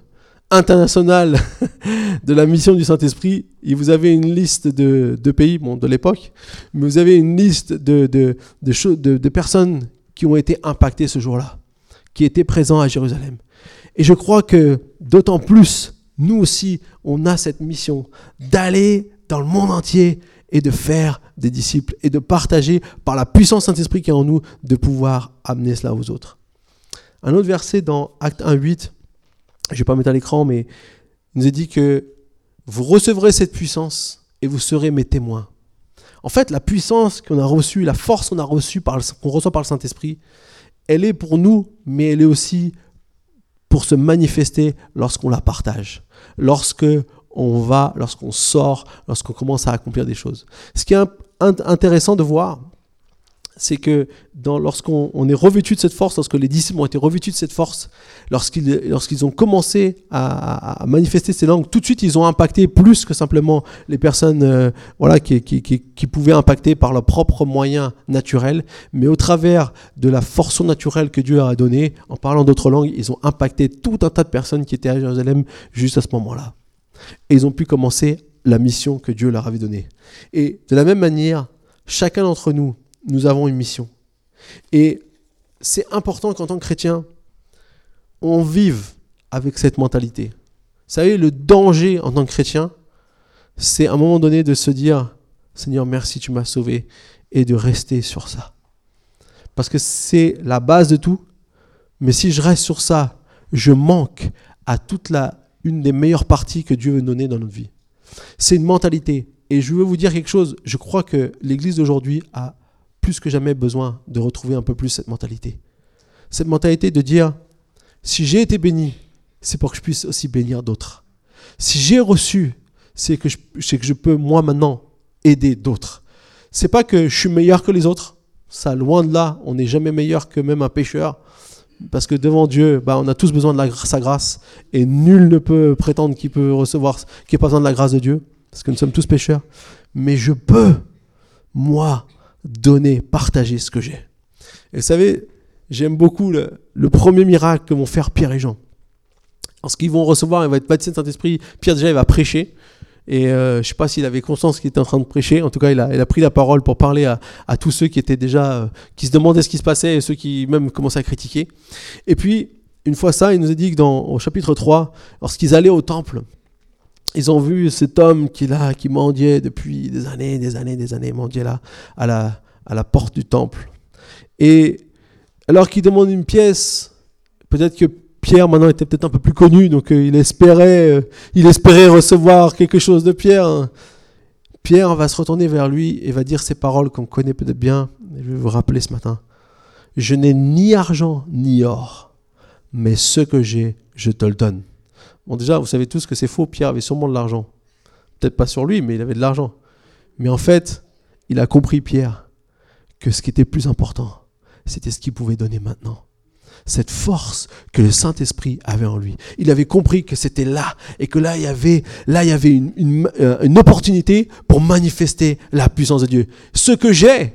international de la mission du Saint-Esprit, vous avez une liste de, pays de l'époque, mais vous avez une liste de, de, de, personnes qui ont été impactées ce jour-là, qui étaient présents à Jérusalem. Et je crois que d'autant plus, nous aussi, on a cette mission d'aller dans le monde entier et de faire des disciples et de partager par la puissance Saint-Esprit qui est en nous, de pouvoir amener cela aux autres. Un autre verset dans Acte 1, 8, je ne vais pas mettre à l'écran, mais il nous est dit que vous recevrez cette puissance et vous serez mes témoins. En fait, la puissance qu'on a reçue, la force qu'on a reçue, qu'on reçoit par le Saint-Esprit, elle est pour nous, mais elle est aussi pour se manifester lorsqu'on la partage. Lorsque on va, lorsqu'on sort, lorsqu'on commence à accomplir des choses. Ce qui est intéressant de voir, c'est que lorsqu'on est revêtu de cette force, lorsque les disciples ont été revêtus de cette force, lorsqu'ils ont commencé à, manifester ces langues, tout de suite ils ont impacté plus que simplement les personnes euh, voilà, qui, qui, pouvaient impacter par leurs propres moyens naturels, mais au travers de la force naturelle que Dieu leur a donnée, en parlant d'autres langues, ils ont impacté tout un tas de personnes qui étaient à Jérusalem juste à ce moment-là. Et ils ont pu commencer la mission que Dieu leur avait donnée. Et de la même manière, chacun d'entre nous, nous avons une mission. Et c'est important qu'en tant que chrétien, on vive avec cette mentalité. Vous savez, le danger en tant que chrétien, c'est à un moment donné de se dire, Seigneur, merci, tu m'as sauvé, et de rester sur ça. Parce que c'est la base de tout. Mais si je reste sur ça, je manque à toute la, une des meilleures parties que Dieu veut donner dans notre vie. C'est une mentalité. Et je veux vous dire quelque chose, je crois que l'Église d'aujourd'hui a plus que jamais besoin de retrouver un peu plus cette mentalité. Cette mentalité de dire, si j'ai été béni, c'est pour que je puisse aussi bénir d'autres. Si j'ai reçu, c'est que, je, que je peux, moi maintenant, aider d'autres. C'est pas que je suis meilleur que les autres. Ça, loin de là, on n'est jamais meilleur que même un pécheur. Parce que devant Dieu, bah, on a tous besoin de sa grâce. Et nul ne peut prétendre qu'il peut recevoir, qu'il n'a pas besoin de la grâce de Dieu. Parce que nous sommes tous pécheurs. Mais je peux, moi, donner, partager ce que j'ai. Et vous savez, j'aime beaucoup le, premier miracle que vont faire Pierre et Jean. Lorsqu'ils vont recevoir, il va être baptisé de Saint-Esprit. Pierre, déjà, il va prêcher. Et euh, je ne sais pas s'il avait conscience qu'il était en train de prêcher. En tout cas, il a, pris la parole pour parler à, tous ceux qui étaient déjà, euh, qui se demandaient ce qui se passait et ceux qui même commençaient à critiquer. Et puis, une fois ça, il nous a dit que dans au chapitre 3, lorsqu'ils allaient au temple, ils ont vu cet homme qui là, qui mendiait depuis des années, des années, des années, mendiait là à la, à la porte du temple. Et alors qu'il demande une pièce, peut-être que Pierre maintenant était peut-être un peu plus connu, donc euh, il, espérait, euh, il espérait recevoir quelque chose de Pierre. Pierre va se retourner vers lui et va dire ces paroles qu'on connaît peut-être bien. Je vais vous rappeler ce matin. Je n'ai ni argent ni or, mais ce que j'ai, je te le donne. Bon déjà, vous savez tous que c'est faux, Pierre avait sûrement de l'argent. Peut-être pas sur lui, mais il avait de l'argent. Mais en fait, il a compris, Pierre, que ce qui était plus important, c'était ce qu'il pouvait donner maintenant cette force que le Saint-Esprit avait en lui. Il avait compris que c'était là et que là il y avait, là, il y avait une, une, euh, une opportunité pour manifester la puissance de Dieu. Ce que j'ai,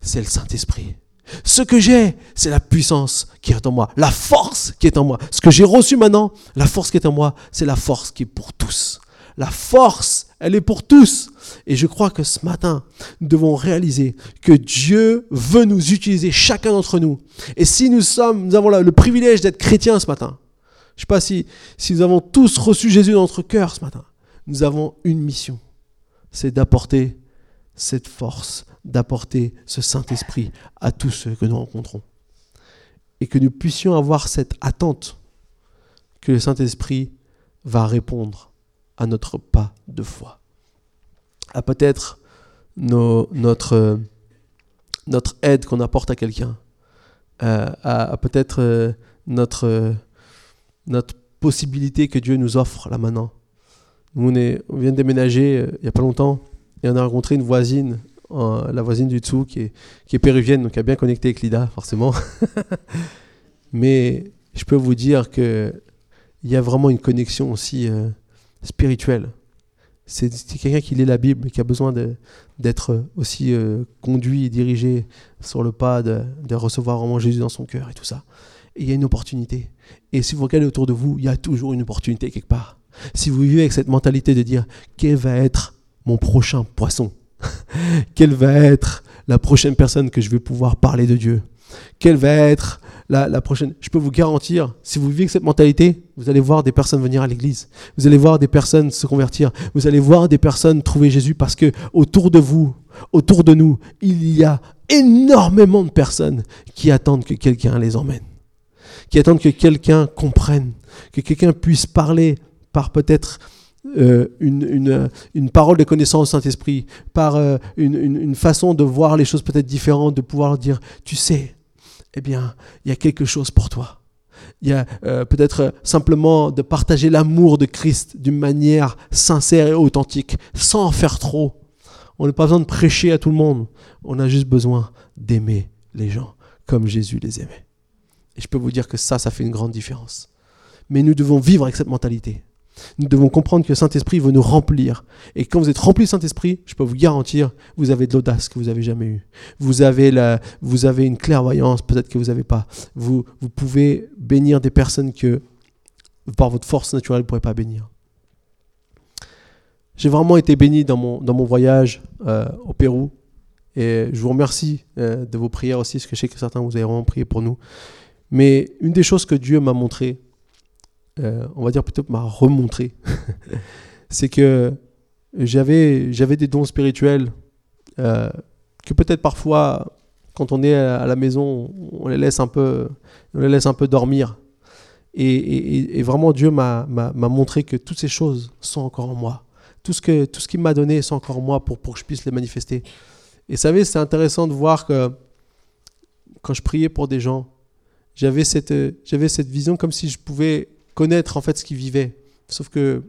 c'est le Saint-Esprit. Ce que j'ai, c'est la puissance qui est en moi, la force qui est en moi. Ce que j'ai reçu maintenant, la force qui est en moi, c'est la force qui est pour tous. La force, elle est pour tous. Et je crois que ce matin, nous devons réaliser que Dieu veut nous utiliser, chacun d'entre nous. Et si nous sommes, nous avons le privilège d'être chrétiens ce matin, je ne sais pas si, si nous avons tous reçu Jésus dans notre cœur ce matin, nous avons une mission. C'est d'apporter cette force, d'apporter ce Saint-Esprit à tous ceux que nous rencontrons. Et que nous puissions avoir cette attente que le Saint-Esprit va répondre notre pas de foi à peut-être notre, notre aide qu'on apporte à quelqu'un, euh, à, peut-être euh, notre, notre possibilité que Dieu nous offre là maintenant. Nous, on, est, on vient de déménager euh, il n'y a pas longtemps et on a rencontré une voisine, la voisine du dessous, qui est, qui est péruvienne, donc qui a bien connecté avec Lida, forcément. Mais je peux vous dire qu'il y a vraiment une connexion aussi spirituelle c'est quelqu'un qui lit la Bible, qui a besoin d'être aussi euh, conduit et dirigé sur le pas de, recevoir vraiment Jésus dans son cœur et tout ça. Et il y a une opportunité. Et si vous regardez autour de vous, il y a toujours une opportunité quelque part. Si vous vivez avec cette mentalité de dire, quel va être mon prochain poisson? Quelle va être la prochaine personne que je vais pouvoir parler de Dieu? Quelle va être la, prochaine. Je peux vous garantir, si vous vivez cette mentalité, vous allez voir des personnes venir à l'église. Vous allez voir des personnes se convertir. Vous allez voir des personnes trouver Jésus parce que autour de vous, autour de nous, il y a énormément de personnes qui attendent que quelqu'un les emmène. Qui attendent que quelqu'un comprenne. Que quelqu'un puisse parler par peut-être euh, une, une, parole de connaissance au Saint-Esprit, par euh, une, une, façon de voir les choses peut-être différentes, de pouvoir dire, tu sais, eh bien, il y a quelque chose pour toi. Il y a euh, peut-être simplement de partager l'amour de Christ d'une manière sincère et authentique, sans en faire trop. On n'a pas besoin de prêcher à tout le monde. On a juste besoin d'aimer les gens comme Jésus les aimait. Et je peux vous dire que ça, ça fait une grande différence. Mais nous devons vivre avec cette mentalité. Nous devons comprendre que le Saint-Esprit veut nous remplir. Et quand vous êtes rempli du Saint-Esprit, je peux vous garantir, vous avez de l'audace que vous n'avez jamais eue. Vous avez, la, vous avez une clairvoyance peut-être que vous n'avez pas. Vous, vous pouvez bénir des personnes que, par votre force naturelle, vous ne pourrez pas bénir. J'ai vraiment été béni dans mon, dans mon voyage euh, au Pérou. Et je vous remercie euh, de vos prières aussi, parce que je sais que certains vous avez vraiment prié pour nous. Mais une des choses que Dieu m'a montré, euh, on va dire plutôt m'a remontré, c'est que j'avais, j'avais des dons spirituels euh, que peut-être parfois, quand on est à la maison, on les laisse un peu, on les laisse un peu dormir. Et, vraiment, Dieu m'a, montré que toutes ces choses sont encore en moi. Tout ce, que, tout ce qu'il m'a donné sont encore en moi pour, pour que je puisse les manifester. Et vous savez, c'est intéressant de voir que quand je priais pour des gens, j'avais cette, j'avais cette vision comme si je pouvais connaître en fait ce qu'ils vivaient. Sauf que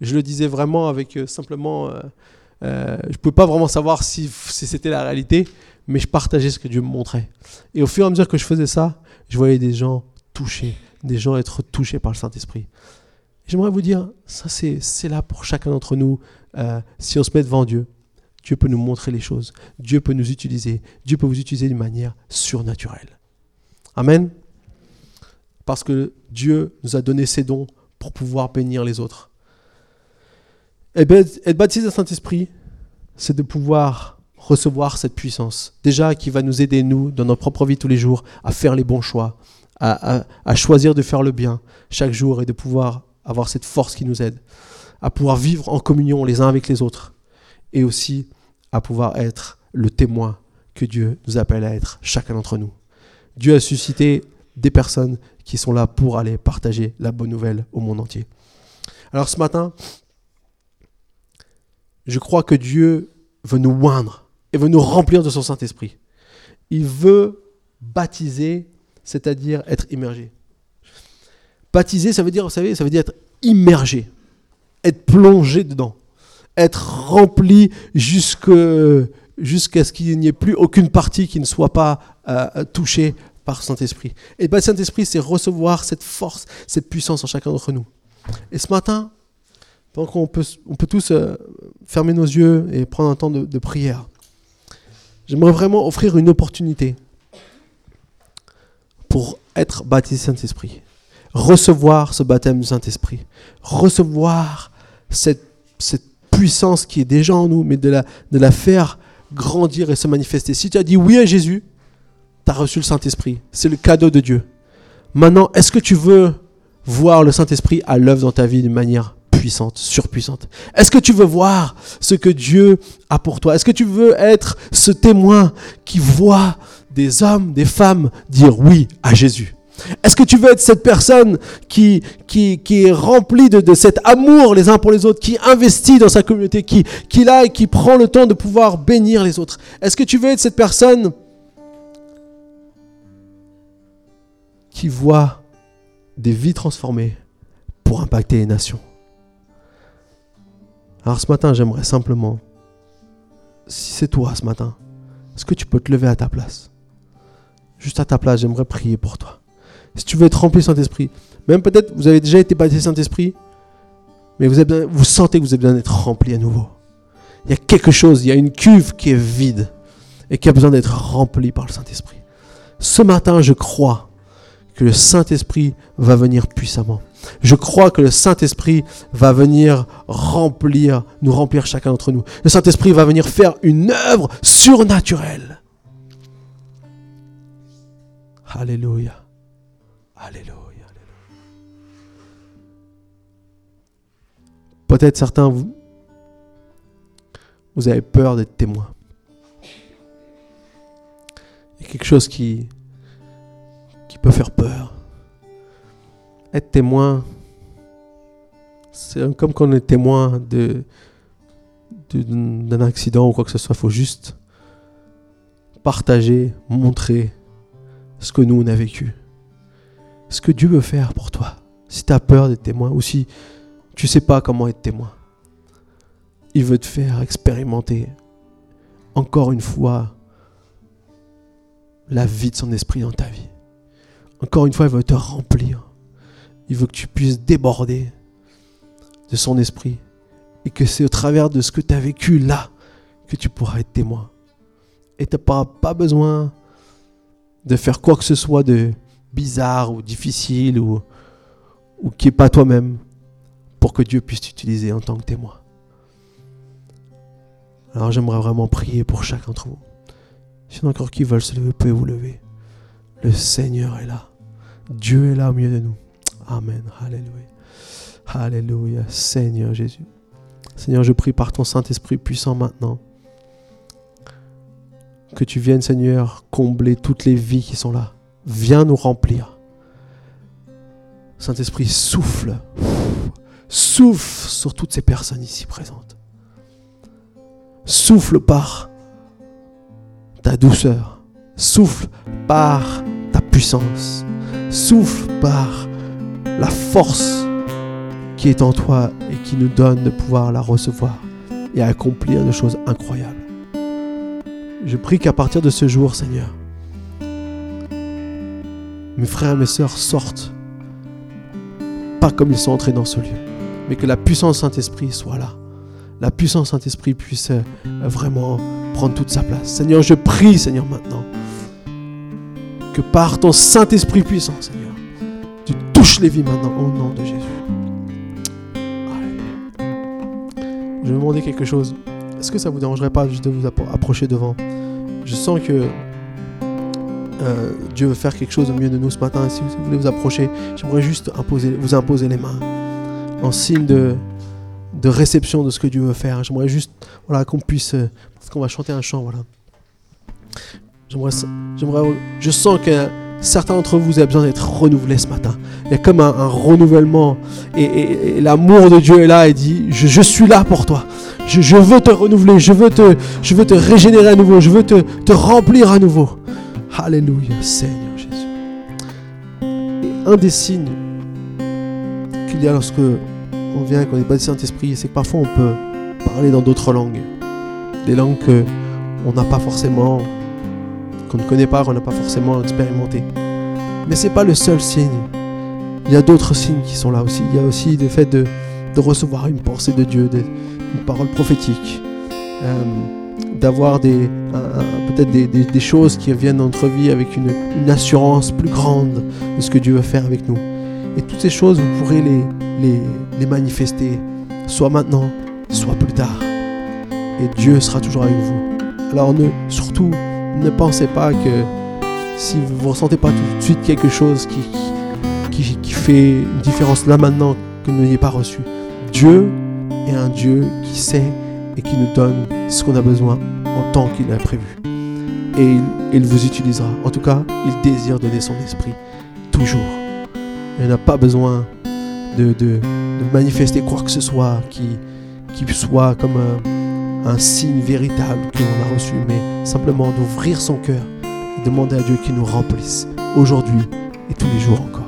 je le disais vraiment avec euh, simplement... Euh, euh, je ne pouvais pas vraiment savoir si, c'était la réalité, mais je partageais ce que Dieu me montrait. Et au fur et à mesure que je faisais ça, je voyais des gens touchés, des gens être touchés par le Saint-Esprit. J'aimerais vous dire, ça c'est là pour chacun d'entre nous, si on se met devant Dieu, Dieu peut nous montrer les choses. Dieu peut nous utiliser. Dieu peut vous utiliser d'une manière surnaturelle. Amen. Parce que Dieu nous a donné ses dons pour pouvoir bénir les autres. Être baptisé le Saint-Esprit, c'est de pouvoir recevoir cette puissance. Déjà, qui va nous aider, nous, dans notre propre vie tous les jours, à faire les bons choix, à, à choisir de faire le bien chaque jour et de pouvoir avoir cette force qui nous aide, à pouvoir vivre en communion les uns avec les autres et aussi à pouvoir être le témoin que Dieu nous appelle à être, chacun d'entre nous. Dieu a suscité des personnes qui sont là pour aller partager la bonne nouvelle au monde entier. Alors ce matin, je crois que Dieu veut nous oindre et veut nous remplir de son Saint-Esprit. Il veut baptiser, c'est-à-dire être immergé. Baptiser, ça veut dire, vous savez, ça veut dire être immergé, être plongé dedans être rempli jusqu'à ce qu'il n'y ait plus aucune partie qui ne soit pas euh, touchée par Saint-Esprit. Et le Saint-Esprit, c'est recevoir cette force, cette puissance en chacun d'entre nous. Et ce matin, donc on peut, on peut tous euh, fermer nos yeux et prendre un temps de, de prière. J'aimerais vraiment offrir une opportunité pour être baptisé Saint-Esprit. Recevoir ce baptême du Saint-Esprit. Recevoir cette, cette puissance qui est déjà en nous, mais de la, de la faire grandir et se manifester. Si tu as dit oui à Jésus, reçu le Saint-Esprit. C'est le cadeau de Dieu. Maintenant, est-ce que tu veux voir le Saint-Esprit à l'œuvre dans ta vie d'une manière puissante, surpuissante? Est-ce que tu veux voir ce que Dieu a pour toi? Est-ce que tu veux être ce témoin qui voit des hommes, des femmes dire oui à Jésus? Est-ce que tu veux être cette personne qui, qui, est remplie de, cet amour les uns pour les autres, qui investit dans sa communauté, qui, qui et qui prend le temps de pouvoir bénir les autres? Est-ce que tu veux être cette personne qui voit des vies transformées pour impacter les nations Alors ce matin, j'aimerais simplement, si c'est toi ce matin, est-ce que tu peux te lever à ta place? Juste à ta place, j'aimerais prier pour toi si tu veux être rempli Saint-Esprit, même peut-être vous avez déjà été baptisé Saint-Esprit, mais vous, vous sentez que vous avez besoin d'être rempli à nouveau. Il y a quelque chose, il y a une cuve qui est vide et qui a besoin d'être remplie par le Saint-Esprit. Ce matin, je crois le Saint-Esprit va venir puissamment. Je crois que le Saint-Esprit va venir remplir, nous remplir chacun d'entre nous. Le Saint-Esprit va venir faire une œuvre surnaturelle. Alléluia. Alléluia. Peut-être certains, vous, vous avez peur d'être témoin. Il y a quelque chose qui peut faire peur. Être témoin, c'est comme quand on est témoin d'un accident ou quoi que ce soit. Il faut juste partager, montrer ce que nous on a vécu ce que Dieu veut faire pour toi. Si tu as peur d'être témoin ou si tu ne sais pas comment être témoin, il veut te faire expérimenter encore une fois la vie de son esprit dans ta vie. Encore une fois, il veut te remplir. Il veut que tu puisses déborder de son esprit. Et que c'est au travers de ce que tu as vécu là que tu pourras être témoin. Et tu n'auras pas besoin de faire quoi que ce soit de bizarre ou difficile ou, ou qui n'est pas toi-même pour que Dieu puisse t'utiliser en tant que témoin. Alors j'aimerais vraiment prier pour chacun d'entre vous. S'il y en a encore qui veulent se lever, pouvez vous lever. Le Seigneur est là. Dieu est là au milieu de nous. Amen. Alléluia. Alléluia. Seigneur Jésus. Seigneur, je prie par ton Saint-Esprit puissant maintenant. Que tu viennes, Seigneur, combler toutes les vies qui sont là. Viens nous remplir. Saint-Esprit, souffle. Souffle sur toutes ces personnes ici présentes. Souffle par ta douceur. Souffle par ta puissance. Souffle par la force qui est en toi et qui nous donne de pouvoir la recevoir et accomplir des choses incroyables. Je prie qu'à partir de ce jour, Seigneur, mes frères et mes sœurs sortent, pas comme ils sont entrés dans ce lieu, mais que la puissance Saint-Esprit soit là. La puissance Saint-Esprit puisse vraiment prendre toute sa place. Seigneur, je prie, Seigneur, maintenant, par ton Saint-Esprit puissant, Seigneur, tu touches les vies maintenant au nom de Jésus. Je vais demander quelque chose. Est-ce que ça vous dérangerait pas juste de vous approcher devant? Je sens que euh, Dieu veut faire quelque chose au milieu de nous ce matin. Si vous voulez vous approcher, j'aimerais juste vous imposer les mains en signe de, de réception de ce que Dieu veut faire. J'aimerais juste voilà, qu'on puisse. Euh, parce qu'on va chanter un chant. Voilà. Je sens que certains d'entre vous avez besoin d'être renouvelés ce matin. Il y a comme un, renouvellement. Et, l'amour de Dieu est là et dit Je, suis là pour toi. Je, veux te renouveler. Je veux te, régénérer à nouveau. Je veux te, remplir à nouveau. Alléluia, Seigneur Jésus. Et un des signes qu'il y a lorsque on vient, qu'on est pas Saint-Esprit, c'est que parfois on peut parler dans d'autres langues. Des langues que on n'a pas forcément, qu'on ne connaît pas, qu'on n'a pas forcément expérimenté. Mais c'est pas le seul signe. Il y a d'autres signes qui sont là aussi. Il y a aussi le fait de, recevoir une pensée de Dieu, une parole prophétique. Euh, d'avoir peut-être des, choses qui viennent dans notre vie avec une, assurance plus grande de ce que Dieu veut faire avec nous. Et toutes ces choses, vous pourrez les, les, manifester, soit maintenant, soit plus tard. Et Dieu sera toujours avec vous. Alors ne, surtout, ne pensez pas que si vous ne ressentez pas tout de suite quelque chose qui, fait une différence là maintenant que vous n'ayez pas reçu, Dieu est un Dieu qui sait et qui nous donne ce qu'on a besoin en tant qu'il a prévu. Et il, vous utilisera. En tout cas, il désire donner son esprit toujours. Il n'a pas besoin de, manifester quoi que ce soit qui, qui soit comme un, un signe véritable que l'on a reçu, mais simplement d'ouvrir son cœur et demander à Dieu qu'il nous remplisse aujourd'hui et tous les jours encore.